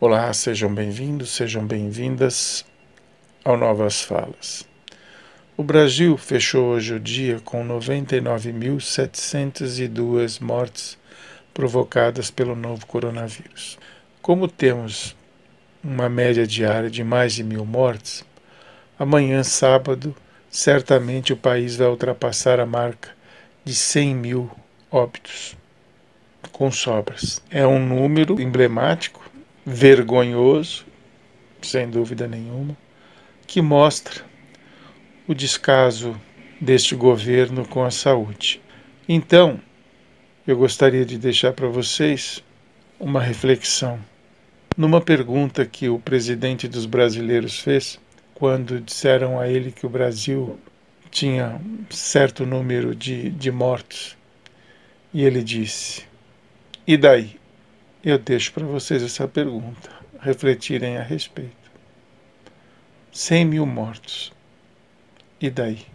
Olá, sejam bem-vindos, sejam bem-vindas ao Novas Falas. O Brasil fechou hoje o dia com 99.702 mortes provocadas pelo novo coronavírus. Como temos uma média diária de mais de mil mortes, amanhã, sábado, certamente o país vai ultrapassar a marca de 100 mil óbitos com sobras. É um número emblemático, vergonhoso, sem dúvida nenhuma, que mostra o descaso deste governo com a saúde. Então, eu gostaria de deixar para vocês uma reflexão. Numa pergunta que o presidente dos brasileiros fez, quando disseram a ele que o Brasil tinha certo número de, de mortos, e ele disse: E daí? Eu deixo para vocês essa pergunta, refletirem a respeito. 100 mil mortos. E daí?